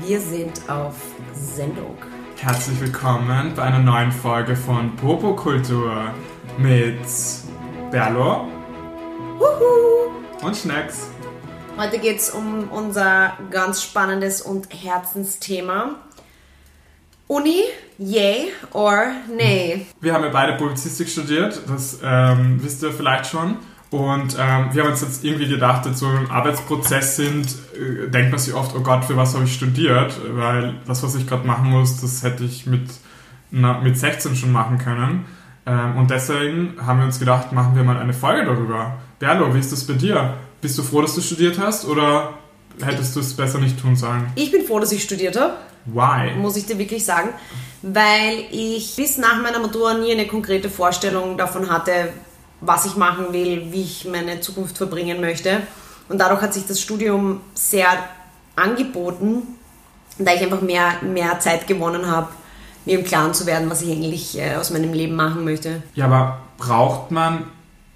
Wir sind auf Sendung. Herzlich willkommen bei einer neuen Folge von Popokultur mit Berlo Wuhu! und Schnecks. Heute geht es um unser ganz spannendes und Herzensthema. Uni, yay or nay? Wir haben ja beide Publizistik studiert, das ähm, wisst ihr vielleicht schon. Und ähm, wir haben uns jetzt irgendwie gedacht, jetzt so im Arbeitsprozess sind, äh, denkt man sich oft, oh Gott, für was habe ich studiert? Weil das, was ich gerade machen muss, das hätte ich mit, na, mit 16 schon machen können. Ähm, und deswegen haben wir uns gedacht, machen wir mal eine Folge darüber. Berlo, wie ist das bei dir? Bist du froh, dass du studiert hast oder hättest du es besser nicht tun sollen? Ich bin froh, dass ich studiert habe, Why? muss ich dir wirklich sagen, weil ich bis nach meiner Matura nie eine konkrete Vorstellung davon hatte, was ich machen will, wie ich meine Zukunft verbringen möchte. Und dadurch hat sich das Studium sehr angeboten, da ich einfach mehr, mehr Zeit gewonnen habe, mir im Klaren zu werden, was ich eigentlich äh, aus meinem Leben machen möchte. Ja, aber braucht man,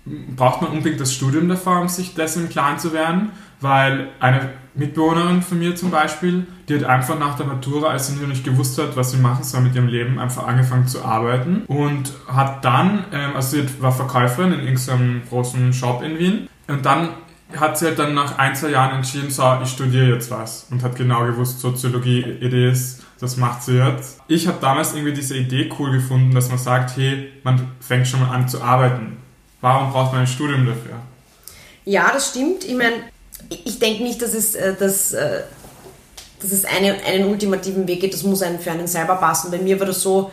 braucht man unbedingt das Studium davor, um sich dessen im Klaren zu werden? Weil eine Mitbewohnerin von mir zum Beispiel, die hat einfach nach der Matura, als sie noch nicht gewusst hat, was sie machen soll mit ihrem Leben, einfach angefangen zu arbeiten und hat dann, ähm, also sie war Verkäuferin in irgendeinem großen Shop in Wien und dann hat sie halt dann nach ein, zwei Jahren entschieden, so, ich studiere jetzt was und hat genau gewusst, Soziologie, Idees, das macht sie jetzt. Ich habe damals irgendwie diese Idee cool gefunden, dass man sagt, hey, man fängt schon mal an zu arbeiten. Warum braucht man ein Studium dafür? Ja, das stimmt. Ich meine, ich denke nicht, dass es, äh, dass, äh, dass es eine, einen ultimativen Weg geht. Das muss einen für einen selber passen. Bei mir war das so,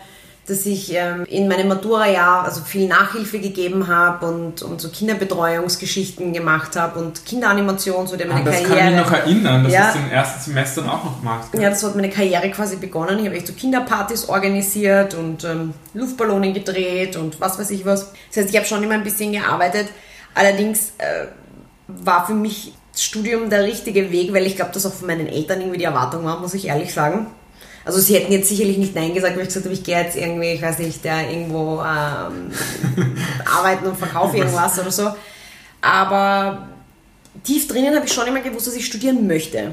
dass ich ähm, in meinem Matura-Jahr also viel Nachhilfe gegeben habe und, und so Kinderbetreuungsgeschichten gemacht habe und Kinderanimation, so der meine Ah, das Karriere. kann ich mich noch erinnern, dass Ja. du es im ersten Semester auch noch machst. Ja, das hat meine Karriere quasi begonnen. Ich habe echt so Kinderpartys organisiert und ähm, Luftballonen gedreht und was weiß ich was. Das heißt, ich habe schon immer ein bisschen gearbeitet. Allerdings äh, war für mich das Studium der richtige Weg, weil ich glaube, dass auch von meinen Eltern irgendwie die Erwartung war, muss ich ehrlich sagen. Also sie hätten jetzt sicherlich nicht Nein gesagt, weil ich gesagt habe, ich gehe jetzt irgendwie, ich weiß nicht, der irgendwo ähm, arbeiten und verkaufe irgendwas oder so. Aber tief drinnen habe ich schon immer gewusst, dass ich studieren möchte.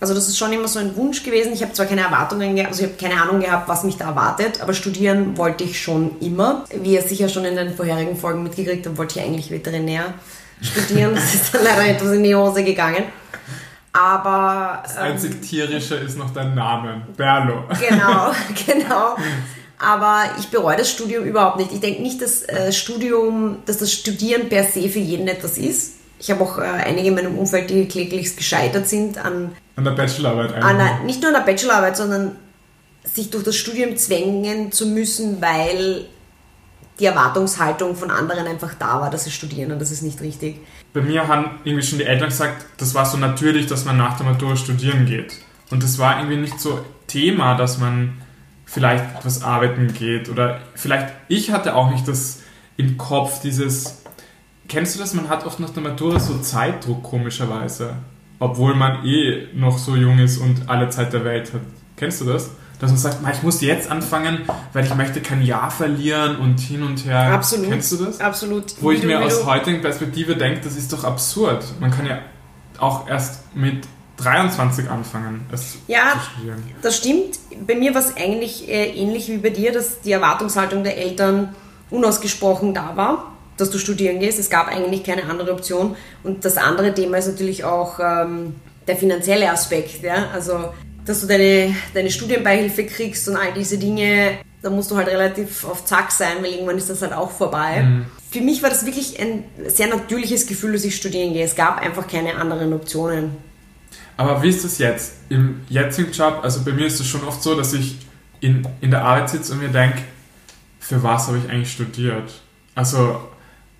Also das ist schon immer so ein Wunsch gewesen. Ich habe zwar keine Erwartungen gehabt, also ich habe keine Ahnung gehabt, was mich da erwartet, aber studieren wollte ich schon immer. Wie ihr sicher schon in den vorherigen Folgen mitgekriegt habt, wollte ich eigentlich Veterinär studieren. Das ist dann leider etwas in die Hose gegangen. Aber Das ähm, einzig tierische ist noch dein Name, Berlo. genau, genau. Aber ich bereue das Studium überhaupt nicht. Ich denke nicht, dass äh, Studium, dass das Studieren per se für jeden etwas ist. Ich habe auch äh, einige in meinem Umfeld, die kläglichst gescheitert sind an, An der Bachelorarbeit an einfach. einer, nicht nur an der Bachelorarbeit, sondern sich durch das Studium zwängen zu müssen, weil die Erwartungshaltung von anderen einfach da war, dass sie studieren und das ist nicht richtig. Bei mir haben irgendwie schon die Eltern gesagt, das war so natürlich, dass man nach der Matura studieren geht. Und das war irgendwie nicht so Thema, dass man vielleicht was arbeiten geht. Oder vielleicht, ich hatte auch nicht das im Kopf, dieses, kennst du das? Man hat oft nach der Matura so Zeitdruck, komischerweise. Obwohl man eh noch so jung ist und alle Zeit der Welt hat. Kennst du das? Dass man sagt, "Ma, ich muss jetzt anfangen, weil ich möchte kein Jahr verlieren und hin und her. Absolut. Kennst du das? Absolut. Wo ich mir aus heutigen Perspektive denke, das ist doch absurd. Man kann ja auch erst mit 23 anfangen, es Ja, zu studieren. Das stimmt. Bei mir war es eigentlich äh, ähnlich wie bei dir, dass die Erwartungshaltung der Eltern unausgesprochen da war, dass du studieren gehst. Es gab eigentlich keine andere Option. Und das andere Thema ist natürlich auch ähm, der finanzielle Aspekt. Ja? Also, dass du deine, deine Studienbeihilfe kriegst und all diese Dinge, da musst du halt relativ auf Zack sein, weil irgendwann ist das halt auch vorbei. Für mich war das wirklich ein sehr natürliches Gefühl, dass ich studieren gehe. Es gab einfach keine anderen Optionen. Aber wie ist das jetzt? Im jetzigen Job, also bei mir ist es schon oft so, dass ich in, in der Arbeit sitze und mir denke, für was habe ich eigentlich studiert? Also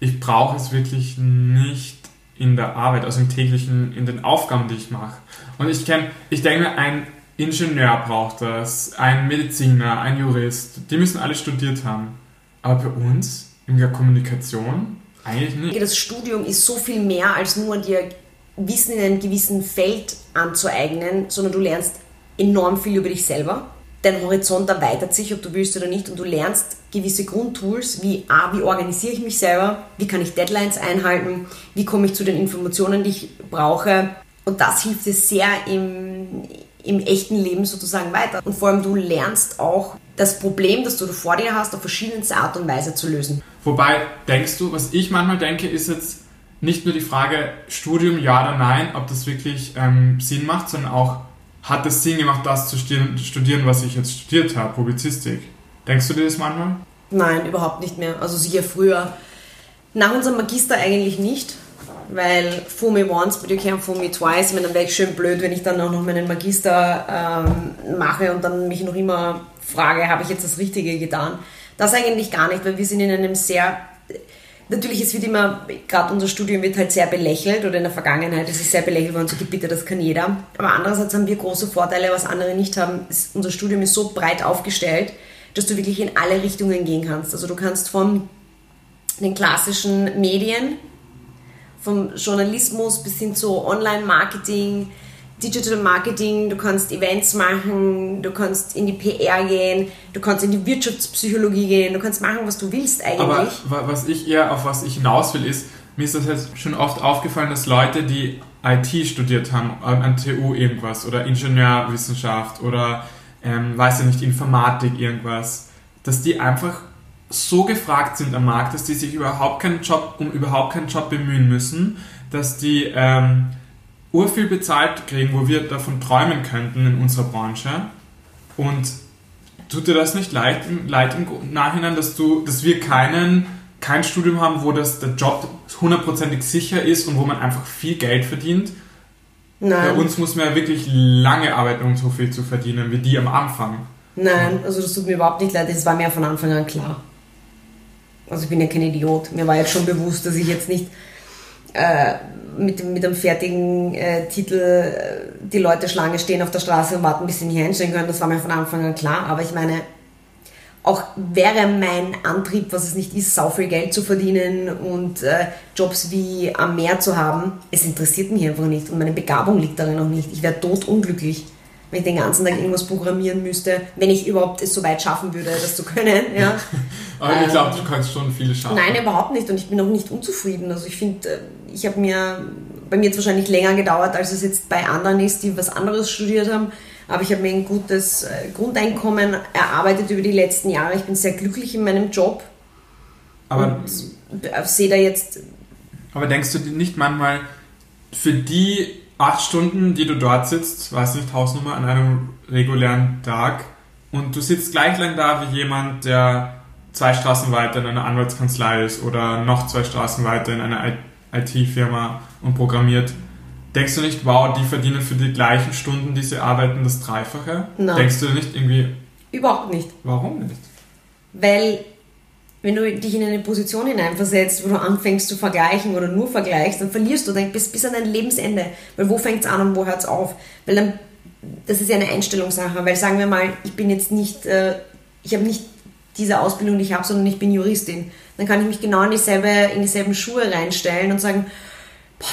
ich brauche es wirklich nicht in der Arbeit, also im täglichen, in den Aufgaben, die ich mache. Und ich kenne, ich denke mir, ein Ingenieur braucht das, ein Mediziner, ein Jurist, die müssen alle studiert haben. Aber bei uns, in der Kommunikation, eigentlich nicht. Das Studium ist so viel mehr als nur dir Wissen in einem gewissen Feld anzueignen, sondern du lernst enorm viel über dich selber. Dein Horizont erweitert sich, ob du willst oder nicht, und du lernst gewisse Grundtools wie A, wie organisiere ich mich selber, wie kann ich Deadlines einhalten, wie komme ich zu den Informationen, die ich brauche. Und das hilft dir sehr im, im echten Leben sozusagen weiter. Und vor allem du lernst auch das Problem, das du vor dir hast, auf verschiedenste Art und Weise zu lösen. Wobei, denkst du, was ich manchmal denke, ist jetzt nicht nur die Frage Studium, ja oder nein, ob das wirklich ähm, Sinn macht, sondern auch, hat es Sinn gemacht, das zu studieren, was ich jetzt studiert habe, Publizistik? Denkst du dir das manchmal? Nein, überhaupt nicht mehr. Also sicher früher. Nach unserem Magister eigentlich nicht weil fool me once, but you can't fool me twice. Meine, dann wäre ich schön blöd, wenn ich dann auch noch meinen Magister ähm, mache und dann mich noch immer frage, habe ich jetzt das Richtige getan? Das eigentlich gar nicht, weil wir sind in einem sehr Natürlich, es wird immer, gerade unser Studium wird halt sehr belächelt oder in der Vergangenheit ist es sehr belächelt worden, so bitte, das kann jeder. Aber andererseits haben wir große Vorteile, was andere nicht haben. Es, unser Studium ist so breit aufgestellt, dass du wirklich in alle Richtungen gehen kannst. Also du kannst von den klassischen Medien, vom Journalismus bis hin zu Online-Marketing, Digital Marketing, du kannst Events machen, du kannst in die PR gehen, du kannst in die Wirtschaftspsychologie gehen, du kannst machen, was du willst eigentlich. Aber was ich eher, auf was ich hinaus will, ist, mir ist das jetzt schon oft aufgefallen, dass Leute, die IT studiert haben, an TU irgendwas oder Ingenieurwissenschaft oder, ähm, weiß ich nicht, Informatik irgendwas, dass die einfach so gefragt sind am Markt, dass die sich überhaupt keinen Job, um überhaupt keinen Job bemühen müssen, dass die ähm, urviel bezahlt kriegen, wo wir davon träumen könnten in unserer Branche. Und tut dir das nicht leid, leid im Nachhinein, dass du, dass wir keinen, kein Studium haben, wo das, der Job hundertprozentig sicher ist und wo man einfach viel Geld verdient? Nein. Bei uns muss man ja wirklich lange arbeiten, um so viel zu verdienen, wie die am Anfang. Nein, also das tut mir überhaupt nicht leid, das war mir von Anfang an klar. Also ich bin ja kein Idiot. Mir war jetzt schon bewusst, dass ich jetzt nicht äh, mit, mit einem fertigen äh, Titel äh, die Leute Schlange stehen auf der Straße und warten, bis sie mich einstellen können. Das war mir von Anfang an klar. Aber ich meine, auch wäre mein Antrieb, was es nicht ist, sau viel Geld zu verdienen und äh, Jobs wie am Meer zu haben, es interessiert mich einfach nicht und meine Begabung liegt darin noch nicht. Ich wäre totunglücklich wenn ich den ganzen Tag irgendwas programmieren müsste, wenn ich überhaupt es so weit schaffen würde, das zu können. Ja. Aber ich glaube, du kannst schon viele schaffen. Nein, überhaupt nicht. Und ich bin auch nicht unzufrieden. Also ich finde, äh, ich habe mir, bei mir jetzt wahrscheinlich länger gedauert, als es jetzt bei anderen ist, die was anderes studiert haben. Aber ich habe mir ein gutes äh, Grundeinkommen erarbeitet über die letzten Jahre. Ich bin sehr glücklich in meinem Job. Aber und sehe da jetzt. Aber denkst du nicht manchmal, für die acht Stunden, die du dort sitzt, weiß nicht, Hausnummer an einem regulären Tag und du sitzt gleich lang da wie jemand, der zwei Straßen weiter in einer Anwaltskanzlei ist oder noch zwei Straßen weiter in einer IT-Firma und programmiert. Denkst du nicht, wow, die verdienen für die gleichen Stunden, die sie arbeiten, das Dreifache? Nein. Denkst du nicht irgendwie. Überhaupt nicht. Warum nicht? Weil wenn du dich in eine Position hineinversetzt, wo du anfängst zu vergleichen oder nur vergleichst, dann verlierst du dann bis, bis an dein Lebensende. Weil wo fängt es an und wo hört es auf? Weil dann, das ist ja eine Einstellungssache. Weil sagen wir mal, ich bin jetzt nicht, äh, ich habe nicht diese Ausbildung, die ich habe, sondern ich bin Juristin. Dann kann ich mich genau in dieselbe, in dieselben Schuhe reinstellen und sagen, boah,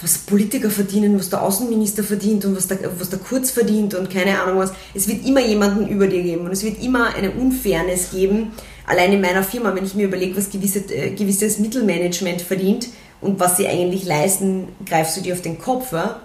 was Politiker verdienen, was der Außenminister verdient und was der, was der Kurz verdient und keine Ahnung was. Es wird immer jemanden über dir geben und es wird immer eine Unfairness geben, allein in meiner Firma, wenn ich mir überlege, was gewisse, äh, gewisses Mittelmanagement verdient und was sie eigentlich leisten, greifst du dir auf den Kopf. Ja?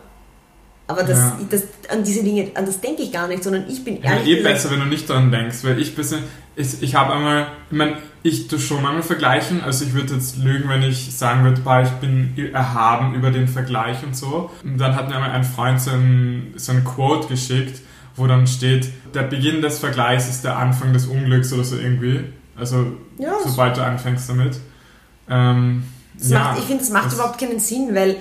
Aber das, ja. das, an diese Dinge, an das denke ich gar nicht, sondern ich bin ehrlich. Ja, eh besser, wenn du nicht daran denkst, weil ich bisschen, ich, ich habe einmal, ich meine, ich tue schon einmal vergleichen, also ich würde jetzt lügen, wenn ich sagen würde, ich bin erhaben über den Vergleich und so. Und dann hat mir einmal ein Freund so ein, so ein Quote geschickt, wo dann steht, der Beginn des Vergleichs ist der Anfang des Unglücks oder so irgendwie. Also ja, sobald du anfängst damit. Ähm, ja, macht, ich finde, das macht überhaupt keinen Sinn, weil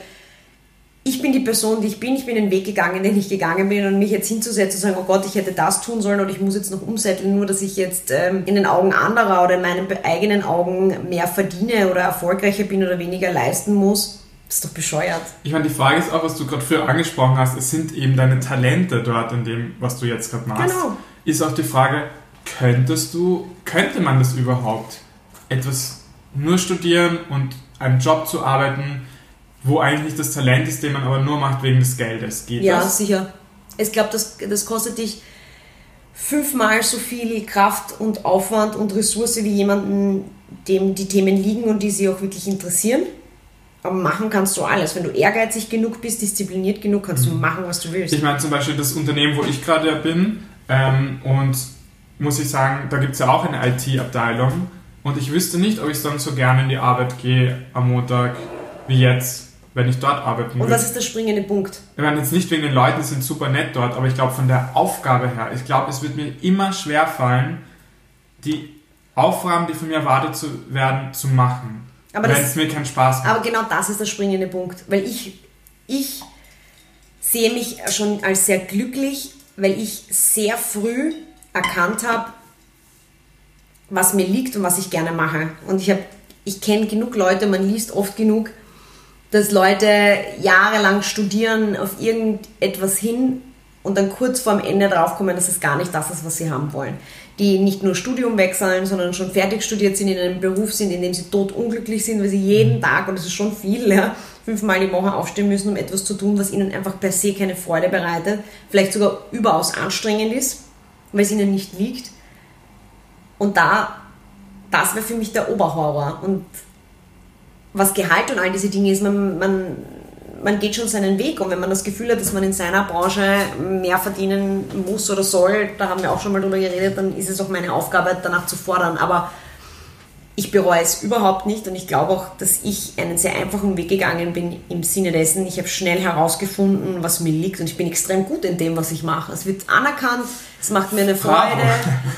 ich bin die Person, die ich bin, ich bin den Weg gegangen, den ich gegangen bin und mich jetzt hinzusetzen und sagen, oh Gott, ich hätte das tun sollen oder ich muss jetzt noch umsetteln, nur dass ich jetzt ähm, in den Augen anderer oder in meinen eigenen Augen mehr verdiene oder erfolgreicher bin oder weniger leisten muss. Das ist doch bescheuert. Ich meine, die Frage ist auch, was du gerade früher angesprochen hast, es sind eben deine Talente dort in dem, was du jetzt gerade machst. Genau. Ist auch die Frage, Könntest du, könnte man das überhaupt? Etwas nur studieren und einen Job zu arbeiten, wo eigentlich nicht das Talent ist, den man aber nur macht wegen des Geldes. Geht ja, das? sicher. Ich glaube, das, das kostet dich fünfmal so viel Kraft und Aufwand und Ressource wie jemanden, dem die Themen liegen und die sie auch wirklich interessieren. Aber machen kannst du alles. Wenn du ehrgeizig genug bist, diszipliniert genug, kannst du machen, was du willst. Ich meine zum Beispiel das Unternehmen, wo ich gerade bin, ähm, und muss ich sagen, da gibt es ja auch eine IT-Abteilung. Und ich wüsste nicht, ob ich dann so gerne in die Arbeit gehe am Montag wie jetzt, wenn ich dort arbeiten Und würde. was ist der springende Punkt? Ich meine jetzt nicht wegen den Leuten, die sind super nett dort, aber ich glaube von der Aufgabe her, ich glaube, es wird mir immer schwer fallen, die Aufgaben, die von mir erwartet zu werden, zu machen. Aber wenn es mir keinen Spaß macht. Aber genau das ist der springende Punkt. Weil ich, ich sehe mich schon als sehr glücklich, weil ich sehr früh erkannt habe, was mir liegt und was ich gerne mache. Und ich habe, ich kenne genug Leute, man liest oft genug, dass Leute jahrelang studieren auf irgendetwas hin und dann kurz vorm Ende draufkommen, dass es gar nicht das ist, was sie haben wollen. Die nicht nur Studium wechseln, sondern schon fertig studiert sind, in einem Beruf sind, in dem sie totunglücklich sind, weil sie jeden Tag, und das ist schon viel, ja, fünfmal die Woche aufstehen müssen, um etwas zu tun, was ihnen einfach per se keine Freude bereitet, vielleicht sogar überaus anstrengend ist, weil es ihnen nicht liegt. Und da, das wäre für mich der Oberhorror. Und was Gehalt und all diese Dinge ist, man, man, man geht schon seinen Weg und wenn man das Gefühl hat, dass man in seiner Branche mehr verdienen muss oder soll, da haben wir auch schon mal drüber geredet, dann ist es auch meine Aufgabe, danach zu fordern. Aber ich bereue es überhaupt nicht und ich glaube auch, dass ich einen sehr einfachen Weg gegangen bin im Sinne dessen. Ich habe schnell herausgefunden, was mir liegt und ich bin extrem gut in dem, was ich mache. Es wird anerkannt, es macht mir eine Freude.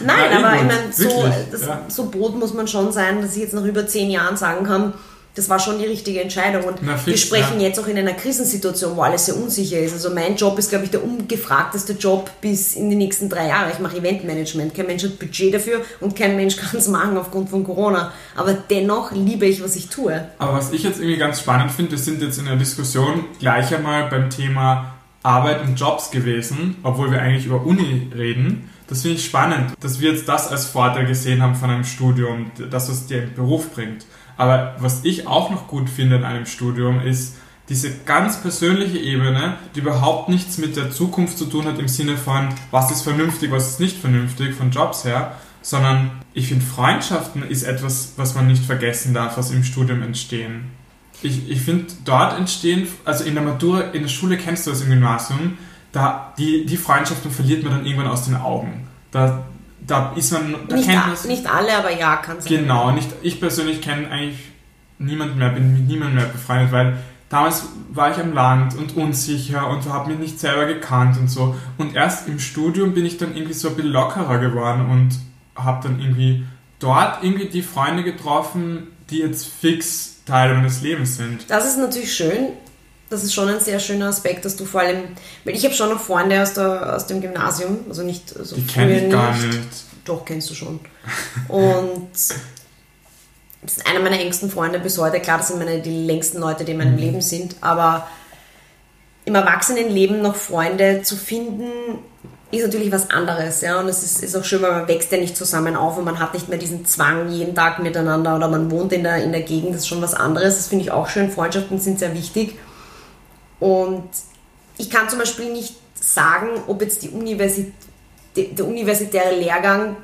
Nein, eh aber ich meine, so, das, ja. so Brot muss man schon sein, dass ich jetzt nach über zehn Jahren sagen kann, das war schon die richtige Entscheidung. Und Na, fix, wir sprechen ja. jetzt auch in einer Krisensituation, wo alles sehr unsicher ist. Also mein Job ist, glaube ich, der ungefragteste Job bis in die nächsten drei Jahre. Ich mache Eventmanagement. Kein Mensch hat Budget dafür und kein Mensch kann es machen aufgrund von Corona. Aber dennoch liebe ich, was ich tue. Aber was ich jetzt irgendwie ganz spannend finde, wir sind jetzt in der Diskussion gleich einmal beim Thema Arbeit und Jobs gewesen, obwohl wir eigentlich über Uni reden. Das finde ich spannend, dass wir jetzt das als Vorteil gesehen haben von einem Studium, dass es dir einen Beruf bringt. Aber was ich auch noch gut finde in einem Studium ist diese ganz persönliche Ebene, die überhaupt nichts mit der Zukunft zu tun hat im Sinne von, was ist vernünftig, was ist nicht vernünftig von Jobs her, sondern ich finde Freundschaften ist etwas, was man nicht vergessen darf, was im Studium entstehen. Ich, ich finde, dort entstehen, also in der Matura, in der Schule kennst du das im Gymnasium, da die, die Freundschaften verliert man dann irgendwann aus den Augen. Da, da ist man, da Nicht, kennt man nicht alle, aber ja, kann sein. Genau, nicht, ich persönlich kenne eigentlich niemanden mehr, bin mit niemandem mehr befreundet, weil damals war ich am Land und unsicher und habe mich nicht selber gekannt und so. Und erst im Studium bin ich dann irgendwie so ein bisschen lockerer geworden und habe dann irgendwie dort irgendwie die Freunde getroffen, die jetzt fix Teil meines Lebens sind. Das ist natürlich schön. Das ist schon ein sehr schöner Aspekt, dass du vor allem, weil ich habe schon noch Freunde aus, der, aus dem Gymnasium, also nicht so Die kenne ich gar nicht. Doch, kennst du schon. Und das ist einer meiner engsten Freunde bis heute. Klar, das sind meine, die längsten Leute, die in Mhm. meinem Leben sind. Aber im Erwachsenenleben noch Freunde zu finden, ist natürlich was anderes. Ja? Und es ist, ist auch schön, weil man wächst ja nicht zusammen auf und man hat nicht mehr diesen Zwang jeden Tag miteinander oder man wohnt in der, in der Gegend. Das ist schon was anderes. Das finde ich auch schön. Freundschaften sind sehr wichtig. Und ich kann zum Beispiel nicht sagen, ob jetzt die Universität, der universitäre Lehrgang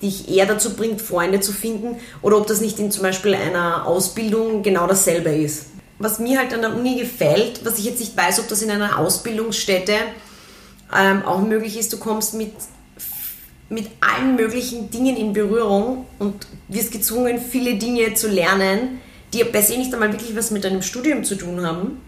dich eher dazu bringt, Freunde zu finden oder ob das nicht in zum Beispiel einer Ausbildung genau dasselbe ist. Was mir halt an der Uni gefällt, was ich jetzt nicht weiß, ob das in einer Ausbildungsstätte ähm, auch möglich ist, du kommst mit, mit allen möglichen Dingen in Berührung und wirst gezwungen, viele Dinge zu lernen, die per se nicht einmal wirklich was mit deinem Studium zu tun haben.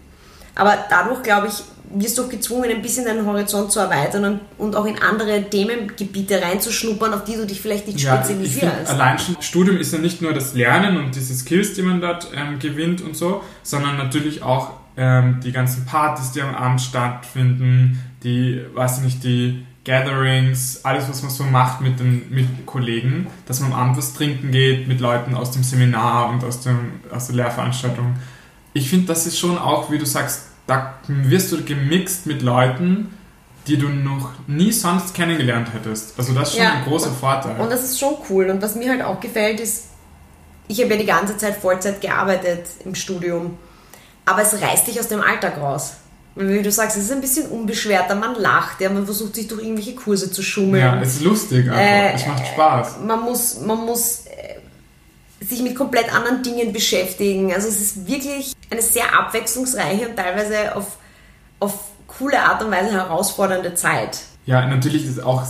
Aber dadurch, glaube ich, wirst du auch gezwungen, ein bisschen deinen Horizont zu erweitern und, und auch in andere Themengebiete reinzuschnuppern, auf die du dich vielleicht nicht Ja, spezialisierst. allein schon Studium ist ja nicht nur das Lernen und diese Skills, die man dort ähm, gewinnt und so, sondern natürlich auch ähm, die ganzen Partys, die am Abend stattfinden, die, weiß ich nicht, die Gatherings, alles, was man so macht mit den mit Kollegen, dass man am Abend was trinken geht mit Leuten aus dem Seminar und aus, dem, aus der Lehrveranstaltung. Ich finde, das ist schon auch, wie du sagst, da wirst du gemixt mit Leuten, die du noch nie sonst kennengelernt hättest. Also das ist schon Ja, ein großer und- Vorteil. Und das ist schon cool. Und was mir halt auch gefällt, ist, ich habe ja die ganze Zeit Vollzeit gearbeitet im Studium, aber es reißt dich aus dem Alltag raus. Wie du sagst, es ist ein bisschen unbeschwerter, man lacht, ja, man versucht sich durch irgendwelche Kurse zu schummeln. Ja, es ist lustig einfach. Äh, es macht Spaß. man muss, man muss äh, sich mit komplett anderen Dingen beschäftigen. Also es ist wirklich eine sehr abwechslungsreiche und teilweise auf, auf coole Art und Weise herausfordernde Zeit. Ja, natürlich ist es auch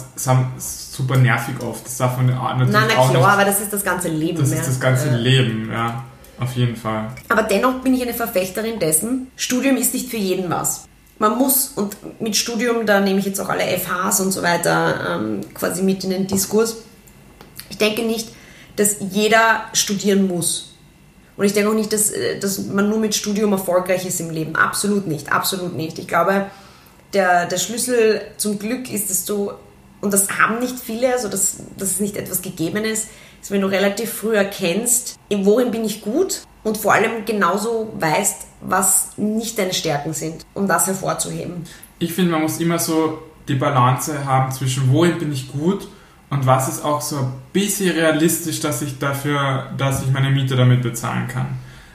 super nervig oft. Das darf man natürlich Nein, na auch klar, nicht. aber das ist das ganze Leben. Das ja. ist das ganze Äh, Leben, ja. Auf jeden Fall. Aber dennoch bin ich eine Verfechterin dessen, Studium ist nicht für jeden was. Man muss, und mit Studium, da nehme ich jetzt auch alle FHs und so weiter ähm, quasi mit in den Diskurs. Ich denke nicht, dass jeder studieren muss. Und ich denke auch nicht, dass, äh, dass man nur mit Studium erfolgreich ist im Leben. Absolut nicht, absolut nicht. Ich glaube, der, der Schlüssel zum Glück ist, dass du, und das haben nicht viele, also das, das ist nicht etwas Gegebenes, ist, wenn du relativ früh erkennst, in worin bin ich gut und vor allem genauso weißt, was nicht deine Stärken sind, um das hervorzuheben. Ich finde, man muss immer so die Balance haben zwischen wohin bin ich gut und was ist auch so ein bisschen realistisch, dass ich dafür, dass ich meine Miete damit bezahlen kann.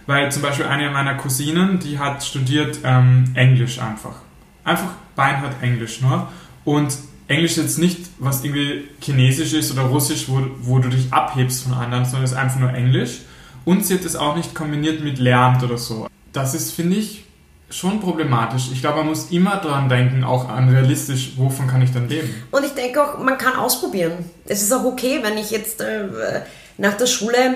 Weil zum Beispiel eine meiner Cousinen, die hat studiert ähm, Englisch einfach. Einfach beinhart Englisch nur. Und Englisch ist jetzt nicht, was irgendwie Chinesisch ist oder Russisch, wo, wo du dich abhebst von anderen, sondern es ist einfach nur Englisch. Und sie hat es auch nicht kombiniert mit Lehramt oder so. Das ist, finde ich, schon problematisch. Ich glaube, man muss immer daran denken, auch an realistisch, wovon kann ich dann leben. Und ich denke auch, man kann ausprobieren. Es ist auch okay, wenn ich jetzt äh, nach der Schule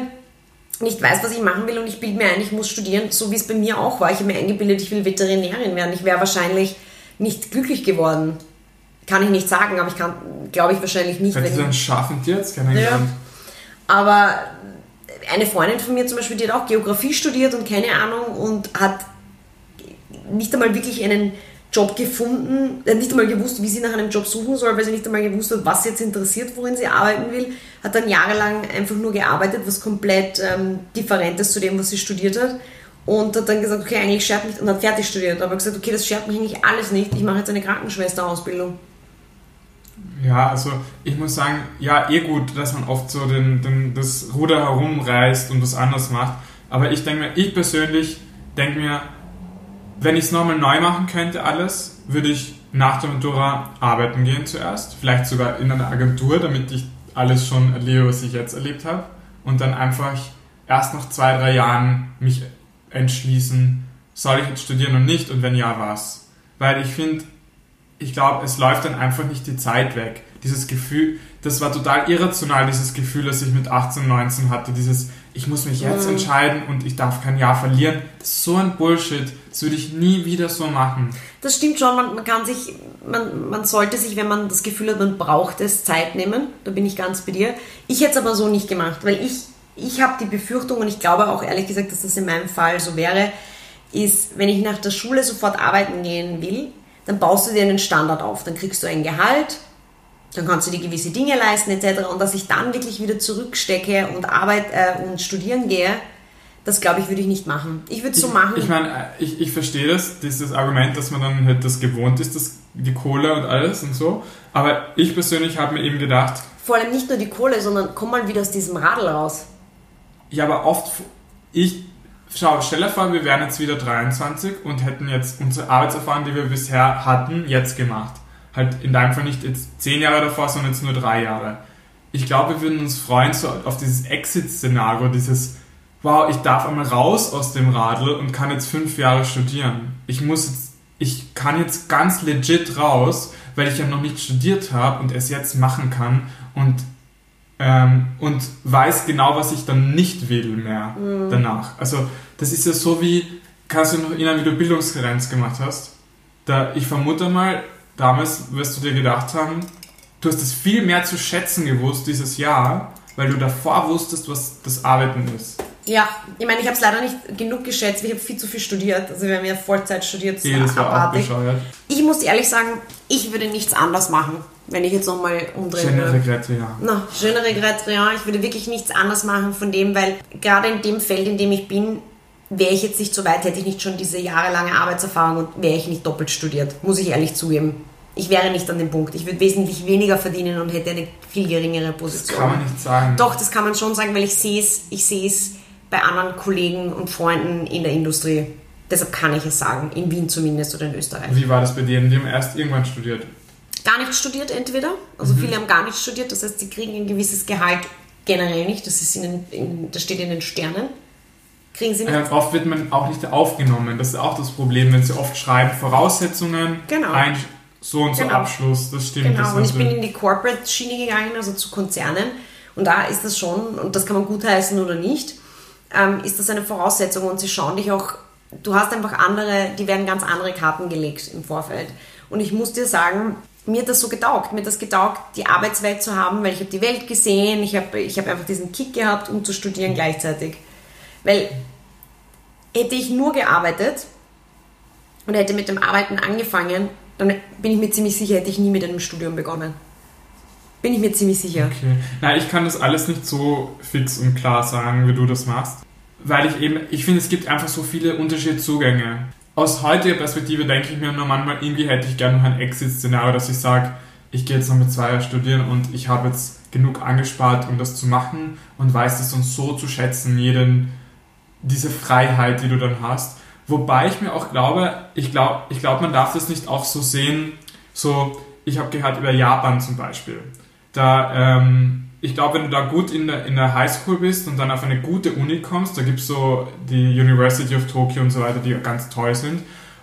nicht weiß, was ich machen will und ich bilde mir ein, ich muss studieren, so wie es bei mir auch war. Ich habe mir eingebildet, ich will Veterinärin werden. Ich wäre wahrscheinlich nicht glücklich geworden. Kann ich nicht sagen, aber ich kann, glaube ich, wahrscheinlich nicht. Hättest du einen scharfen Tier jetzt kennengelernt? aber eine Freundin von mir zum Beispiel, die hat auch Geografie studiert und keine Ahnung und hat nicht einmal wirklich einen Job gefunden, hat nicht einmal gewusst, wie sie nach einem Job suchen soll, weil sie nicht einmal gewusst hat, was sie jetzt interessiert, worin sie arbeiten will. Hat dann jahrelang einfach nur gearbeitet, was komplett ähm, different ist zu dem, was sie studiert hat. Und hat dann gesagt, okay, eigentlich schert mich, und hat fertig studiert, aber gesagt, okay, das schert mich eigentlich alles nicht, ich mache jetzt eine Krankenschwesterausbildung. Ja, also ich muss sagen, ja, eh gut, dass man oft so den, den, das Ruder herumreißt und was anderes macht. Aber ich denke mir, ich persönlich denke mir, wenn ich es nochmal neu machen könnte, alles, würde ich nach der Matura arbeiten gehen zuerst. Vielleicht sogar in einer Agentur, damit ich alles schon erlebe, was ich jetzt erlebt habe. Und dann einfach erst nach zwei, drei Jahren mich entschließen, soll ich jetzt studieren und nicht und wenn ja, was. Weil ich finde, ich glaube, es läuft dann einfach nicht die Zeit weg. Dieses Gefühl, das war total irrational, dieses Gefühl, das ich mit 18, 19 hatte. Dieses, ich muss mich jetzt Mhm. entscheiden und ich darf kein Jahr verlieren. Das ist so ein Bullshit. Das würde ich nie wieder so machen. Das stimmt schon, man, man kann sich, man, man sollte sich, wenn man das Gefühl hat, man braucht es, Zeit nehmen. Da bin ich ganz bei dir. Ich hätte es aber so nicht gemacht, weil ich, ich habe die Befürchtung und ich glaube auch ehrlich gesagt, dass das in meinem Fall so wäre, ist, wenn ich nach der Schule sofort arbeiten gehen will, dann baust du dir einen Standard auf. Dann kriegst du ein Gehalt, dann kannst du dir gewisse Dinge leisten etc. Und dass ich dann wirklich wieder zurückstecke und Arbeit äh, und studieren gehe, das glaube ich, würde ich nicht machen. Ich würde es so machen. Ich meine, ich, ich verstehe das, dieses Argument, dass man dann halt das gewohnt ist, das, die Kohle und alles und so. Aber ich persönlich habe mir eben gedacht, Vor allem nicht nur die Kohle, sondern komm mal wieder aus diesem Radl raus. Ja, aber oft, ich, schau, stell dir vor, wir wären jetzt wieder 23 und hätten jetzt unsere Arbeitserfahrung, die wir bisher hatten, jetzt gemacht. Halt in deinem Fall nicht jetzt 10 Jahre davor, sondern jetzt nur 3 Jahre. Ich glaube, wir würden uns freuen so auf dieses Exit-Szenario, dieses, wow, ich darf einmal raus aus dem Radl und kann jetzt 5 Jahre studieren. Ich muss jetzt, ich kann jetzt ganz legit raus, weil ich ja noch nicht studiert habe und es jetzt machen kann und ähm, und weiß genau, was ich dann nicht will mehr danach. Also das ist ja so wie, kannst du noch erinnern, wie du Bildungsgrenz gemacht hast? Da, ich vermute mal, damals wirst du dir gedacht haben, du hast es viel mehr zu schätzen gewusst dieses Jahr, weil du davor wusstest, was das Arbeiten ist. Ja, ich meine, ich habe es leider nicht genug geschätzt, ich habe viel zu viel studiert. Also wir haben ja Vollzeit studiert, das Nee, das war abartig. Ich muss ehrlich sagen, ich würde nichts anders machen, wenn ich jetzt nochmal umdrehen Schöne würde. Na, schöne Regrette, ja. Ich würde wirklich nichts anders machen von dem, weil gerade in dem Feld, in dem ich bin, wäre ich jetzt nicht so weit, hätte ich nicht schon diese jahrelange Arbeitserfahrung und wäre ich nicht doppelt studiert, muss ich ehrlich zugeben. Ich wäre nicht an dem Punkt. Ich würde wesentlich weniger verdienen und hätte eine viel geringere Das Position. kann man nicht sagen. Doch, das kann man schon sagen, weil ich sehe es, ich sehe es bei anderen Kollegen und Freunden in der Industrie. Deshalb kann ich es sagen, in Wien zumindest oder in Österreich. Wie war das bei denen? Die haben erst irgendwann studiert. Gar nicht studiert entweder, also viele haben gar nicht studiert, das heißt, sie kriegen ein gewisses Gehalt generell nicht. Das, ist in, den- in, das steht in den Sternen. Kriegen sie nicht. Ganz oft wird man auch nicht aufgenommen. Das ist auch das Problem, wenn sie oft schreiben, Voraussetzungen, Genau. ein so und so Genau. Abschluss, das stimmt. Genau, das und ich bin in die Corporate-Schiene gegangen, also zu Konzernen. Und da ist das schon, und das kann man gutheißen oder nicht, ähm, ist das eine Voraussetzung und sie schauen dich auch, du hast einfach andere, die werden ganz andere Karten gelegt im Vorfeld. Und ich muss dir sagen, mir hat das so getaugt, mir hat das getaugt, die Arbeitswelt zu haben, weil ich habe die Welt gesehen, ich habe ich hab einfach diesen Kick gehabt, um zu studieren gleichzeitig. Weil hätte ich nur gearbeitet und hätte mit dem Arbeiten angefangen, dann bin ich mir ziemlich sicher, hätte ich nie mit einem Studium begonnen. Bin ich mir ziemlich sicher. Okay. Nein, ich kann das alles nicht so fix und klar sagen, wie du das machst. Weil ich eben, ich finde, es gibt einfach so viele unterschiedliche Zugänge. Aus heutiger Perspektive denke ich mir nur manchmal, irgendwie hätte ich gerne noch ein Exit-Szenario, dass ich sage, ich gehe jetzt noch mit zwei Jahren studieren und ich habe jetzt genug angespart, um das zu machen und weiß das dann so zu schätzen, jeden, diese Freiheit, die du dann hast. Wobei ich mir auch glaube, ich glaube, ich glaube, man darf das nicht auch so sehen, so, ich habe gehört über Japan zum Beispiel. Da, ähm, ich glaube, wenn du da gut in der, in der Highschool bist und dann auf eine gute Uni kommst, da gibt es so die University of Tokyo und so weiter, die ganz toll sind.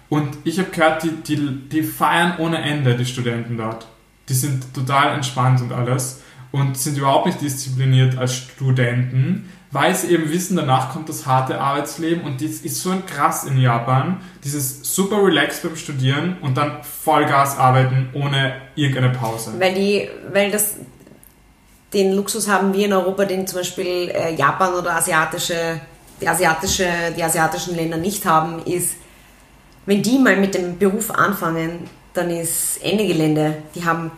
Und ich habe gehört, die, die, die feiern ohne Ende, die Studenten dort. Die sind total entspannt und alles und sind überhaupt nicht diszipliniert als Studenten, weil sie eben wissen, danach kommt das harte Arbeitsleben und das ist so ein krass in Japan, dieses super relaxed beim Studieren und dann Vollgas arbeiten ohne irgendeine Pause. Weil die, weil das den Luxus haben wir in Europa, den zum Beispiel äh, Japan oder asiatische, die asiatische, die asiatischen Länder nicht haben, ist, wenn die mal mit dem Beruf anfangen, dann ist Ende Gelände. Die haben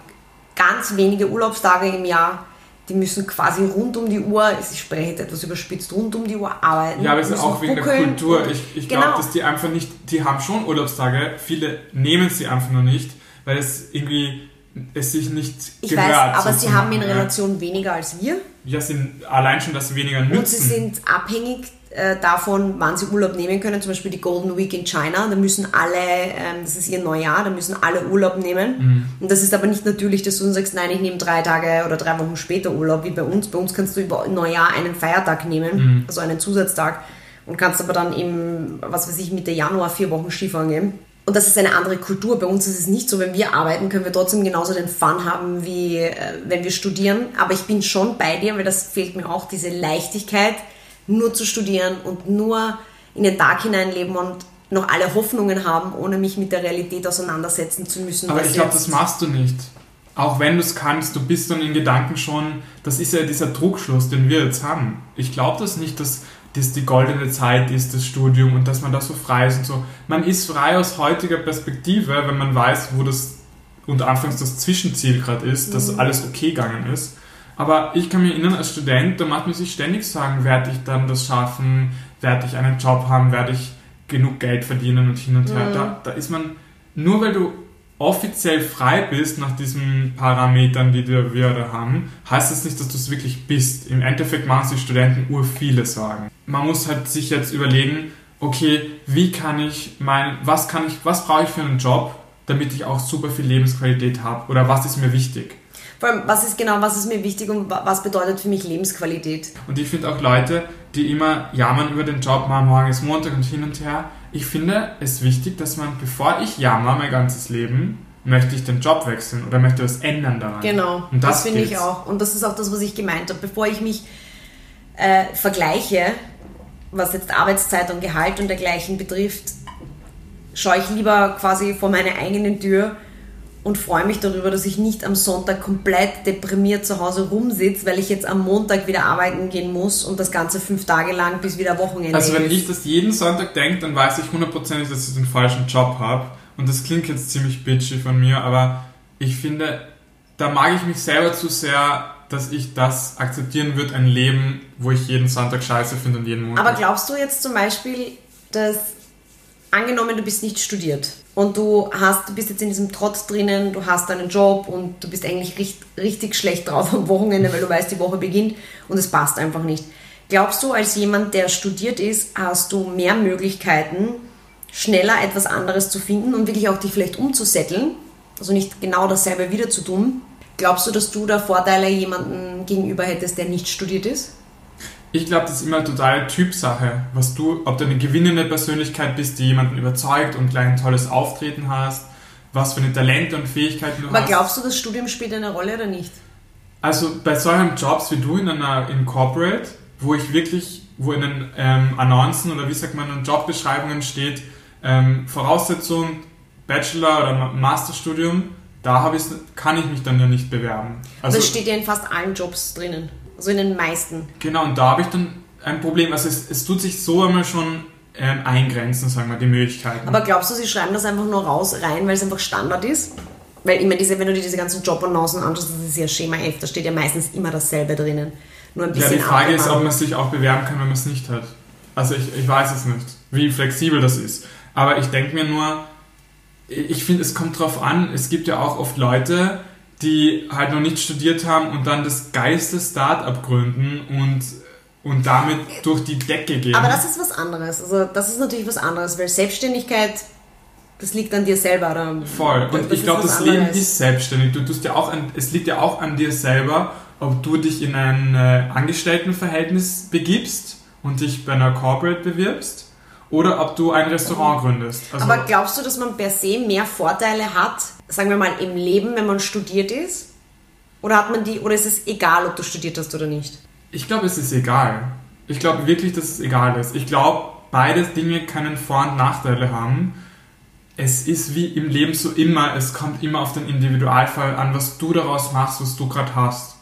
ganz wenige Urlaubstage im Jahr. Die müssen quasi rund um die Uhr, ich spreche jetzt etwas überspitzt, rund um die Uhr arbeiten. Ja, aber es ist auch wegen der Kultur. Ich, ich Genau. glaube, dass die einfach nicht, die haben schon Urlaubstage, viele nehmen sie einfach nur nicht, weil es irgendwie, es sich nicht Ich gehört. weiß, aber sie haben in relation weniger als wir. Ja, sind allein schon, dass sie weniger nützen. Und sie sind abhängig äh, davon, wann sie Urlaub nehmen können. Zum Beispiel die Golden Week in China. Da müssen alle, ähm, das ist ihr Neujahr, da müssen alle Urlaub nehmen. Mhm. Und das ist aber nicht natürlich, dass du dann sagst, nein, ich nehme drei Tage oder drei Wochen später Urlaub, wie bei uns. Bei uns kannst du über Neujahr einen Feiertag nehmen, Mhm. also einen Zusatztag. Und kannst aber dann im, was weiß ich, Mitte Januar vier Wochen Skifahren gehen. Und das ist eine andere Kultur. Bei uns ist es nicht so, wenn wir arbeiten, können wir trotzdem genauso den Fun haben, wie äh, wenn wir studieren. Aber ich bin schon bei dir, weil das fehlt mir auch, diese Leichtigkeit, nur zu studieren und nur in den Tag hineinleben und noch alle Hoffnungen haben, ohne mich mit der Realität auseinandersetzen zu müssen. Aber ich glaube, das machst du nicht. Auch wenn du es kannst, du bist dann in Gedanken schon, das ist ja dieser Druckschluss, den wir jetzt haben. Ich glaube das nicht, dass das die goldene Zeit ist, das Studium und dass man da so frei ist und so. Man ist frei aus heutiger Perspektive, wenn man weiß, wo das unter Anfangs das Zwischenziel gerade ist, dass alles okay gegangen ist. Aber ich kann mich erinnern, als Student, da macht man sich ständig sagen, werde ich dann das schaffen, werde ich einen Job haben, werde ich genug Geld verdienen und hin und her. Da, da ist man, nur weil du offiziell frei bist nach diesen Parametern, die wir wir da haben, heißt das nicht, dass du es wirklich bist. Im Endeffekt machen sich Studenten ur viele Sorgen. Man muss halt sich jetzt überlegen, okay, wie kann ich mein, was kann ich, was brauche ich für einen Job, damit ich auch super viel Lebensqualität habe oder was ist mir wichtig? Vor allem, was ist genau, was ist mir wichtig und wa- was bedeutet für mich Lebensqualität? Und ich finde auch Leute, die immer jammern über den Job, mal morgen ist Montag und hin und her. Ich finde es wichtig, dass man, bevor ich jammer mein ganzes Leben, möchte ich den Job wechseln oder möchte was ändern daran. Genau, Und das, das finde ich auch. Und das ist auch das, was ich gemeint habe. Bevor ich mich äh, vergleiche, was jetzt Arbeitszeit und Gehalt und dergleichen betrifft, schaue ich lieber quasi vor meine eigenen Tür und freue mich darüber, dass ich nicht am Sonntag komplett deprimiert zu Hause rumsitze, weil ich jetzt am Montag wieder arbeiten gehen muss und das Ganze fünf Tage lang bis wieder Wochenende Also wenn ich das jeden Sonntag denke, dann weiß ich hundertprozentig, dass ich den falschen Job habe. Und das klingt jetzt ziemlich bitchy von mir, aber ich finde, da mag ich mich selber zu sehr, dass ich das akzeptieren würde, ein Leben, wo ich jeden Sonntag scheiße finde und jeden Montag. Aber glaubst du jetzt zum Beispiel, dass angenommen, du bist nicht studiert und du hast, du bist jetzt in diesem Trotz drinnen, du hast deinen Job und du bist eigentlich richtig, richtig schlecht drauf am Wochenende, weil du weißt, die Woche beginnt und es passt einfach nicht. Glaubst du, als jemand, der studiert ist, hast du mehr Möglichkeiten, schneller etwas anderes zu finden und wirklich auch dich vielleicht umzusetteln, also nicht genau dasselbe wieder zu tun, Glaubst du, dass du da Vorteile jemandem gegenüber hättest, der nicht studiert ist? Ich glaube, das ist immer eine totale Typsache, was du, ob du eine gewinnende Persönlichkeit bist, die jemanden überzeugt und gleich ein tolles Auftreten hast, was für eine Talente und Fähigkeiten du Aber hast. glaubst du, das Studium spielt eine Rolle oder nicht? Also bei solchen Jobs wie du in einer in Corporate, wo ich wirklich, wo in den ähm, Annoncen oder wie sagt man in Jobbeschreibungen steht, ähm, Voraussetzung Bachelor oder Ma- Masterstudium, da habe ich kann ich mich dann ja nicht bewerben. Also Also das steht ja in fast allen Jobs drinnen. Also in den meisten. genau und da habe ich dann ein Problem. Also es, es tut sich so einmal schon ähm, eingrenzen, sagen wir, die Möglichkeiten. Aber glaubst du, sie schreiben das einfach nur raus, rein, weil es einfach Standard ist? Weil immer diese, wenn du dir diese ganzen Jobannoncen anschaust, das ist ja Schema F, da steht ja meistens immer dasselbe drinnen. Nur ein ja, bisschen die Frage ist, ob man sich auch bewerben kann, wenn man es nicht hat. Also ich, ich weiß es nicht, wie flexibel das ist. Aber ich denke mir nur, ich finde, es kommt drauf an, es gibt ja auch oft Leute, die halt noch nicht studiert haben und dann das geilste Start-up gründen und, und damit durch die Decke gehen. Aber das ist was anderes. Also das ist natürlich was anderes, weil Selbstständigkeit, das liegt an dir selber. Oder Voll. Und ich glaube, das Leben anderes. ist selbstständig. Du tust ja auch an, es liegt ja auch an dir selber, ob du dich in ein äh, Angestelltenverhältnis begibst und dich bei einer Corporate bewirbst oder ob du ein Restaurant gründest. Also, Aber glaubst du, dass man per se mehr Vorteile hat, sagen wir mal, im Leben, wenn man studiert ist? Oder hat man die, oder ist es egal, ob du studiert hast oder nicht? ich glaube, es ist egal. Ich glaube wirklich, dass es egal ist. Ich glaube, beide Dinge können Vor- und Nachteile haben. Es ist wie im Leben so immer, es kommt immer auf den Individualfall an, was du daraus machst, was du gerade hast.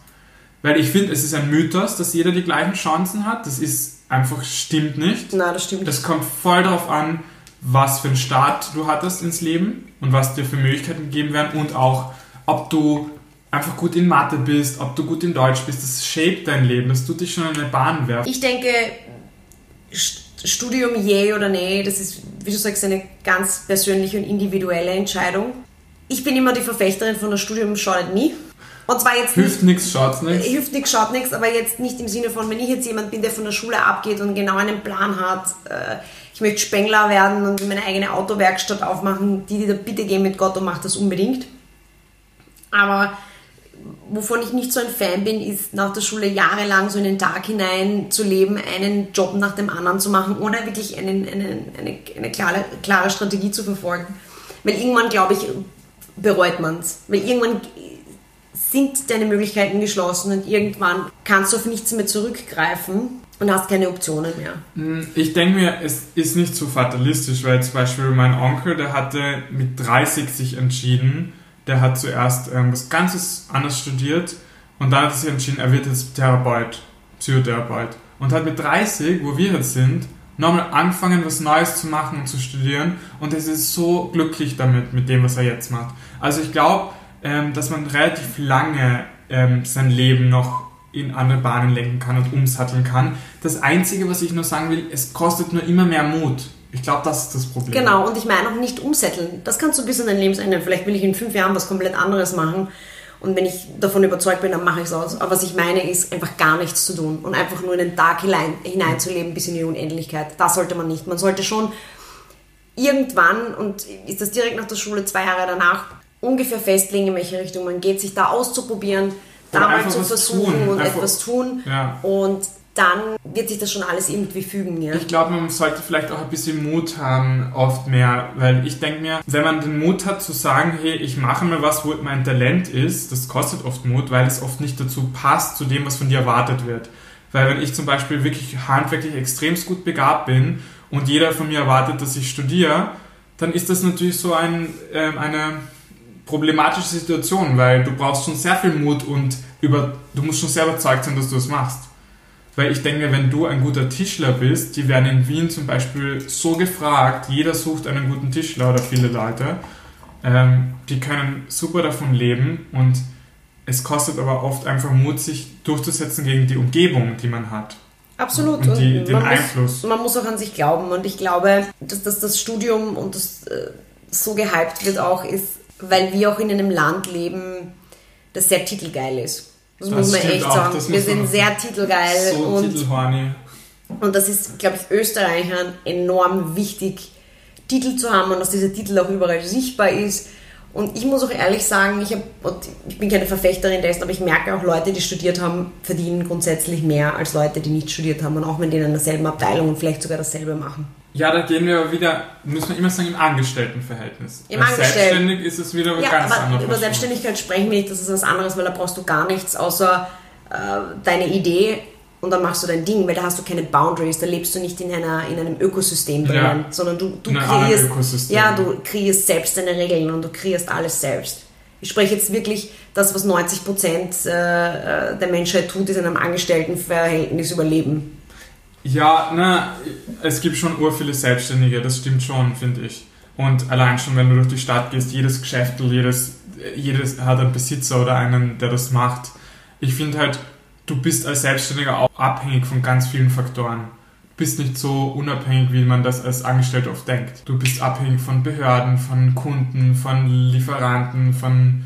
Weil ich finde, es ist ein Mythos, dass jeder die gleichen Chancen hat. Das ist einfach, stimmt nicht. Na, das stimmt. Das kommt voll darauf an, was für einen Start du hattest ins Leben und was dir für Möglichkeiten gegeben werden und auch, ob du einfach gut in Mathe bist, ob du gut in Deutsch bist. Das shaped dein Leben, das tut dich schon in eine Bahn werfen. Ich denke, St- Studium je oder nee, das ist, wie du sagst, eine ganz persönliche und individuelle Entscheidung. Ich bin immer die Verfechterin von das Studium schadet nie. Und zwar jetzt Hilft nichts, schaut's nichts. hilft nichts, schaut nichts, aber jetzt nicht im Sinne von, wenn ich jetzt jemand bin, der von der Schule abgeht und genau einen Plan hat, äh, ich möchte Spengler werden und meine eigene Autowerkstatt aufmachen, die, die da bitte gehen mit Gott und macht das unbedingt. Aber wovon ich nicht so ein Fan bin, ist nach der Schule jahrelang so in den Tag hinein zu leben, einen Job nach dem anderen zu machen, ohne wirklich einen, einen, eine, eine klare, klare Strategie zu verfolgen. Weil irgendwann, glaube ich, bereut man es. Weil irgendwann sind deine Möglichkeiten geschlossen und irgendwann kannst du auf nichts mehr zurückgreifen und hast keine Optionen mehr. Ich denke mir, es ist nicht so fatalistisch, weil zum Beispiel mein Onkel, der hatte mit 30 sich entschieden, der hat zuerst ähm, was ganzes anders studiert und dann hat er sich entschieden, er wird jetzt Therapeut, Psychotherapeut. Und hat mit 30, wo wir jetzt sind, nochmal angefangen, was Neues zu machen und zu studieren und er ist so glücklich damit, mit dem, was er jetzt macht. Also ich glaube, ähm, dass man relativ lange ähm, sein Leben noch in andere Bahnen lenken kann und umsatteln kann. Das Einzige, was ich nur sagen will, es kostet nur immer mehr Mut. Ich glaube, das ist das Problem. Genau, und ich meine auch nicht umsetteln. Das kannst du bis an dein Lebensende. Vielleicht will ich in fünf Jahren was komplett anderes machen. Und wenn ich davon überzeugt bin, dann mache ich es aus. Aber was ich meine, ist einfach gar nichts zu tun und einfach nur in den Tag hinein, hineinzuleben bis in die Unendlichkeit. Das sollte man nicht. Man sollte schon irgendwann, und ist das direkt nach der Schule, zwei Jahre danach, ungefähr festlegen, in welche Richtung man geht, sich da auszuprobieren, da mal zu versuchen tun. und Einfach- etwas tun. Ja. Und dann wird sich das schon alles irgendwie fügen. Ja? Ich glaube, man sollte vielleicht auch ein bisschen Mut haben, oft mehr, weil ich denke mir, wenn man den Mut hat zu sagen, hey, ich mache mal was, wo mein Talent ist, das kostet oft Mut, weil es oft nicht dazu passt, zu dem, was von dir erwartet wird. Weil wenn ich zum Beispiel wirklich handwerklich extremst gut begabt bin und jeder von mir erwartet, dass ich studiere, dann ist das natürlich so ein, ähm, eine problematische Situation, weil du brauchst schon sehr viel Mut und über, du musst schon sehr überzeugt sein, dass du es machst. Weil ich denke, wenn du ein guter Tischler bist, die werden in Wien zum Beispiel so gefragt, jeder sucht einen guten Tischler oder viele Leute, ähm, die können super davon leben und es kostet aber oft einfach Mut, sich durchzusetzen gegen die Umgebung, die man hat. Absolut. Und die, den man, Einfluss. muss, man muss auch an sich glauben. Und ich glaube, dass, dass das Studium und das äh, so gehypt wird auch, ist, weil wir auch in einem Land leben, das sehr titelgeil ist. Das, Das muss man echt auch, sagen. Wir sind sehr titelgeil so und, titelhorny. und das ist, glaube ich, Österreichern enorm wichtig, Titel zu haben und dass dieser Titel auch überall sichtbar ist. Und ich muss auch ehrlich sagen, ich, hab, ich bin keine Verfechterin dessen, aber ich merke auch, Leute, die studiert haben, verdienen grundsätzlich mehr als Leute, die nicht studiert haben und auch wenn die in derselben Abteilung und vielleicht sogar dasselbe machen. Ja, da gehen wir wieder, müssen wir immer sagen, im Angestelltenverhältnis. Im Angestellten. Selbstständig ist es wieder ja, ganz aber anders. Über Selbstständigkeit sprechen wir nicht, das ist was anderes, weil da brauchst du gar nichts außer äh, deine Idee und dann machst du dein Ding, weil da hast du keine Boundaries, da lebst du nicht in, einer, in einem Ökosystem drinnen, ja, sondern du, du kreierst, ja, du kreierst selbst deine Regeln und du kreierst alles selbst. Ich spreche jetzt wirklich das, was 90 Prozent äh, äh, der Menschheit tut, ist in einem Angestelltenverhältnis überleben. Ja, na, es gibt schon ur viele Selbstständige, das stimmt schon, finde ich. Und allein schon, wenn du durch die Stadt gehst, jedes Geschäft, jedes, jedes hat einen Besitzer oder einen, der das macht. Ich finde halt, du bist als Selbstständiger auch abhängig von ganz vielen Faktoren. Du bist nicht so unabhängig, wie man das als Angestellter oft denkt. Du bist abhängig von Behörden, von Kunden, von Lieferanten, von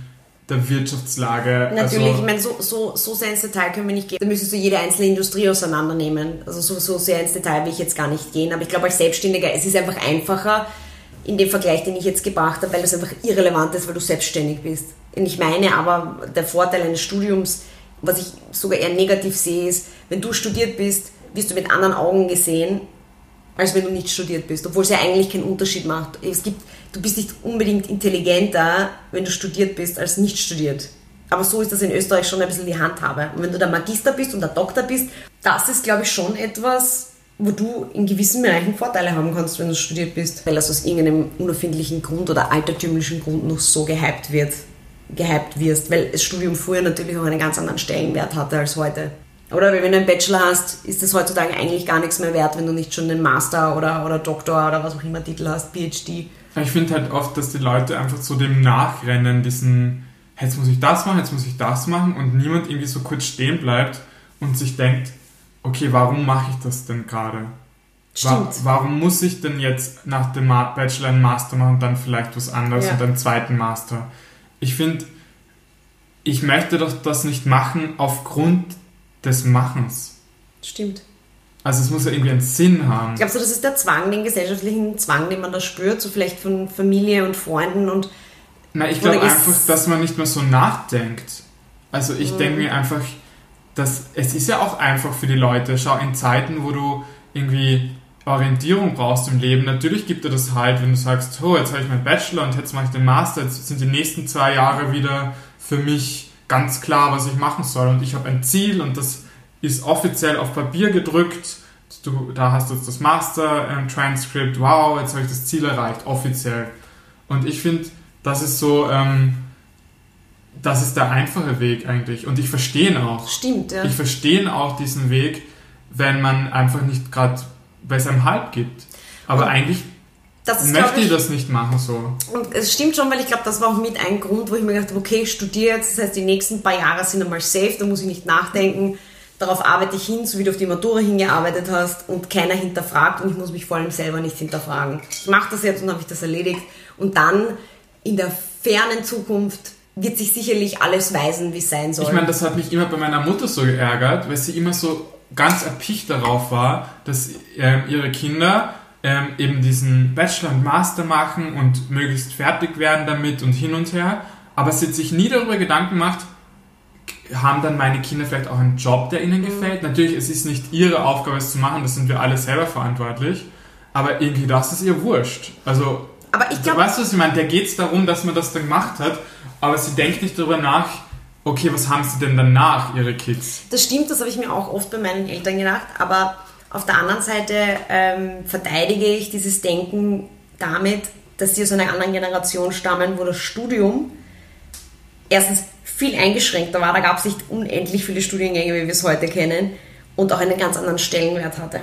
der Wirtschaftslage. Natürlich, also, ich meine, so, so, so sehr ins Detail können wir nicht gehen. Da müsstest du jede einzelne Industrie auseinandernehmen. Also so, so sehr ins Detail will ich jetzt gar nicht gehen. Aber ich glaube, als Selbstständiger, es ist einfach einfacher in dem Vergleich, den ich jetzt gebracht habe, weil das einfach irrelevant ist, weil du selbstständig bist. Und ich meine aber, der Vorteil eines Studiums, was ich sogar eher negativ sehe, ist, wenn du studiert bist, wirst du mit anderen Augen gesehen, als wenn du nicht studiert bist, obwohl es ja eigentlich keinen Unterschied macht. Es gibt, du bist nicht unbedingt intelligenter, wenn du studiert bist, als nicht studiert. Aber so ist das in Österreich schon ein bisschen die Handhabe. Und wenn du der Magister bist und der Doktor bist, das ist, glaube ich, schon etwas, wo du in gewissen Bereichen Vorteile haben kannst, wenn du studiert bist, weil das aus irgendeinem unerfindlichen Grund oder altertümlichen Grund noch so gehypt wird, gehypt wirst, weil das Studium früher natürlich auch einen ganz anderen Stellenwert hatte als heute. Oder wenn du einen Bachelor hast, ist das heutzutage eigentlich gar nichts mehr wert, wenn du nicht schon einen Master oder, oder Doktor oder was auch immer Titel hast, PhD. Ich finde halt oft, dass die Leute einfach zu dem nachrennen, diesen, jetzt muss ich das machen, jetzt muss ich das machen und niemand irgendwie so kurz stehen bleibt und sich denkt, okay, warum mache ich das denn gerade? Stimmt. warum muss ich denn jetzt nach dem Bachelor einen Master machen und dann vielleicht was anderes ja. und einen zweiten Master? Ich finde, ich möchte doch das nicht machen aufgrund des Machens. Stimmt. Also es muss ja irgendwie einen Sinn haben. Glaubst du, das ist der Zwang, den gesellschaftlichen Zwang, den man da spürt, so vielleicht von Familie und Freunden und... Na, ich glaube einfach, dass man nicht mehr so nachdenkt. Also ich mhm. denke mir einfach, dass es ist ja auch einfach für die Leute. Schau, in Zeiten, wo du irgendwie Orientierung brauchst im Leben, natürlich gibt dir das halt, wenn du sagst, oh, jetzt habe ich meinen Bachelor und jetzt mache ich den Master, jetzt sind die nächsten zwei Jahre wieder für mich ganz klar, was ich machen soll und ich habe ein Ziel und das ist offiziell auf Papier gedrückt. Du, da hast du jetzt das Master-Transcript, wow, jetzt habe ich das Ziel erreicht, offiziell. Und ich finde, das ist so, ähm, das ist der einfache Weg eigentlich. Und ich verstehe ihn auch. Stimmt, ja. Ich verstehe auch diesen Weg, wenn man einfach nicht gerade bei seinem Halt gibt. Aber und eigentlich ist, möchte ich, ich, das nicht machen so. Und es stimmt schon, weil ich glaube, das war auch mit ein Grund, wo ich mir gedacht habe, okay, ich studiere jetzt, das heißt, die nächsten paar Jahre sind einmal safe, da muss ich nicht nachdenken. Darauf arbeite ich hin, so wie du auf die Matura hingearbeitet hast und keiner hinterfragt und ich muss mich vor allem selber nicht hinterfragen. Ich mache das jetzt und habe ich das erledigt. Und dann in der fernen Zukunft wird sich sicherlich alles weisen, wie es sein soll. Ich meine, das hat mich immer bei meiner Mutter so geärgert, weil sie immer so ganz erpicht darauf war, dass äh, ihre Kinder ähm, eben diesen Bachelor und Master machen und möglichst fertig werden damit und hin und her. Aber sie hat sich nie darüber Gedanken gemacht, haben dann meine Kinder vielleicht auch einen Job, der ihnen mhm. gefällt. Natürlich, es ist nicht ihre Aufgabe, es zu machen, das sind wir alle selber verantwortlich. Aber irgendwie, das ist ihr wurscht. Also, aber ich glaub, weißt du, was ich meine? Der geht es darum, dass man das dann gemacht hat, aber sie denkt nicht darüber nach, okay, was haben sie denn danach, ihre Kids? Das stimmt, das habe ich mir auch oft bei meinen Eltern gedacht, aber auf der anderen Seite ähm, verteidige ich dieses Denken damit, dass sie aus einer anderen Generation stammen, wo das Studium erstens viel eingeschränkter war, da gab es nicht unendlich viele Studiengänge, wie wir es heute kennen, und auch einen ganz anderen Stellenwert hatte.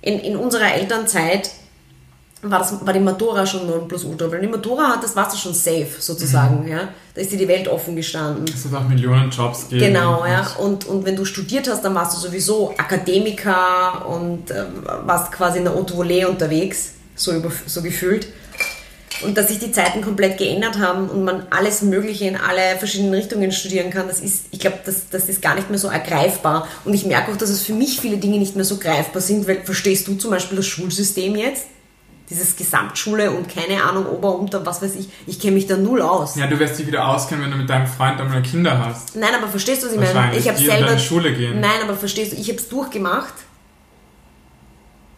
In, in unserer Elternzeit war, das, war die Matura schon Nonplusultra. Weil die Matura hat, das warst du schon safe, sozusagen. Mhm. Ja? Da ist dir die Welt offen gestanden. Es hat auch Millionen Jobs gegeben. Genau, ja. Und, und wenn du studiert hast, dann warst du sowieso Akademiker und äh, warst quasi in der Haute Volée unterwegs, so, über, so gefühlt. Und dass sich die Zeiten komplett geändert haben und man alles Mögliche in alle verschiedenen Richtungen studieren kann, das ist, ich glaube, das, das ist gar nicht mehr so ergreifbar. Und ich merke auch, dass es für mich viele Dinge nicht mehr so greifbar sind, weil verstehst du zum Beispiel das Schulsystem jetzt? dieses Gesamtschule und keine Ahnung, Ober, Unter, was weiß ich, ich kenne mich da null aus. Ja, du wirst dich wieder auskennen, wenn du mit deinem Freund einmal Kinder hast. Nein, aber verstehst du, was ich meine? Ich habe in selber. deine Schule gehen. Nein, aber verstehst du, ich habe es durchgemacht.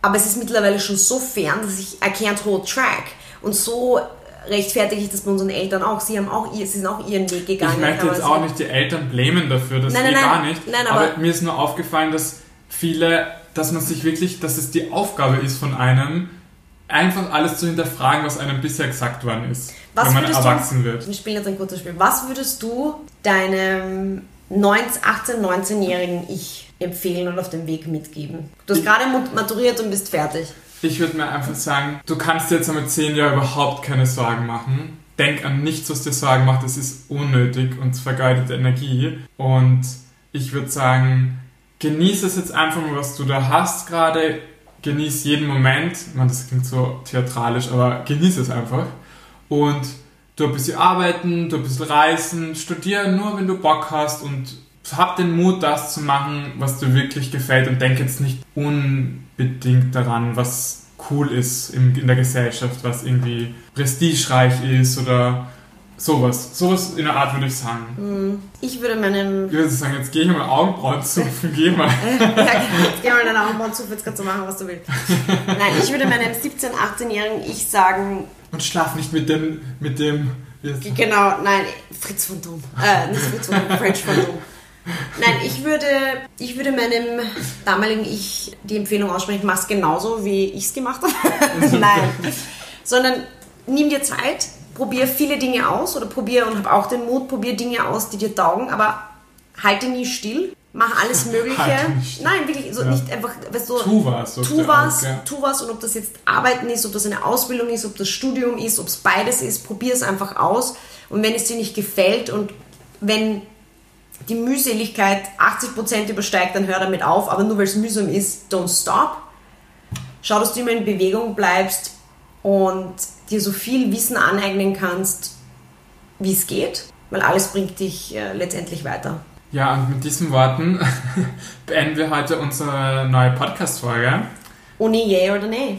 Aber es ist mittlerweile schon so fern, dass ich I can't hold track. Und so rechtfertige ich das bei unseren Eltern auch. Sie haben auch ihr, sie sind auch ihren Weg gegangen. Ich möchte jetzt auch nicht die Eltern blamen dafür, das Nein, nein, gar nicht. Nein, aber, aber- mir ist nur aufgefallen, dass viele, dass man sich wirklich, dass es die Aufgabe ist von einem, einfach alles zu hinterfragen, was einem bisher gesagt worden ist, Was wenn man erwachsen du, wird. Wir spielen jetzt ein kurzes Spiel. Was würdest du deinem 19, 18, 19-jährigen Ich empfehlen und auf dem Weg mitgeben? Du hast gerade maturiert und bist fertig. Ich würde mir einfach sagen, du kannst dir jetzt mit 10 Jahren überhaupt keine Sorgen machen. Denk an nichts, was dir Sorgen macht. Das ist unnötig und vergeudete Energie. Und ich würde sagen, genieße es jetzt einfach mal, was du da hast gerade. Genieß jeden Moment. Meine, das klingt so theatralisch, aber genieße es einfach. Und du ein bisschen arbeiten, du ein bisschen reisen, studiere nur, wenn du Bock hast und hab den Mut, das zu machen, was dir wirklich gefällt und denk jetzt nicht unbedingt daran, was cool ist in, in der Gesellschaft, was irgendwie prestigereich ist oder sowas. Sowas in der Art würde ich sagen. Ich würde meinem Ich würde sagen, jetzt gehe ich mal Augenbrauen zupfen, geh mal. ja. Jetzt geh mal deine Augenbrauen zu, jetzt kannst du machen, was du willst. Nein, ich würde meinem 17-, 18-jährigen Ich sagen, Und schlaf nicht mit dem, mit dem, genau, nein, Fritz von Doom. Äh, nicht Fritz von Doom, French von Doom. Nein, ich würde, ich würde meinem damaligen Ich die Empfehlung aussprechen, mach's genauso, wie ich's gemacht habe. nein. Sondern nimm dir Zeit, probier viele Dinge aus oder probier und hab auch den Mut, probier Dinge aus, die dir taugen, aber halte nie still. Mach alles Mögliche. Halte nie still. Nein, wirklich, so Ja. nicht einfach, weißt du, Tu was. tu was, Alk, ja. tu was und ob das jetzt Arbeiten ist, ob das eine Ausbildung ist, ob das Studium ist, ob es beides ist, probier es einfach aus und wenn es dir nicht gefällt und wenn die Mühseligkeit 80% übersteigt, dann hör damit auf, aber nur weil es mühsam ist, don't stop. Schau, dass du immer in Bewegung bleibst und dir so viel Wissen aneignen kannst, wie es geht, weil alles bringt dich äh, letztendlich weiter. Ja, und mit diesen Worten beenden wir heute unsere neue Podcast-Folge. Ohne Yay oder Nee.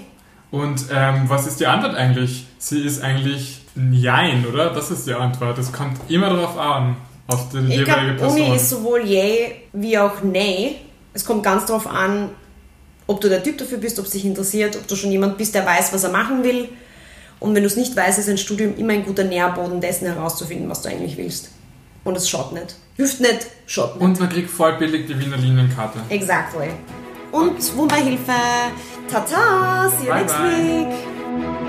Und ähm, was ist die Antwort eigentlich? Sie ist eigentlich ein Jein, oder? Das ist die Antwort. Es kommt immer darauf an, auf die Ich jeweilige glaube, Person. Uni ist sowohl Yay wie auch Nay. Es kommt ganz darauf an, ob du der Typ dafür bist, ob es dich interessiert, ob du schon jemand bist, der weiß, was er machen will. Und wenn du es nicht weißt, ist ein Studium immer ein guter Nährboden dessen herauszufinden, was du eigentlich willst. Und es schaut nicht. Hilft nicht, schaut nicht. Und man kriegt voll billig die Wiener Linienkarte. Exactly. Und Wunderhilfe. Tata, see you Bye, next bye. week.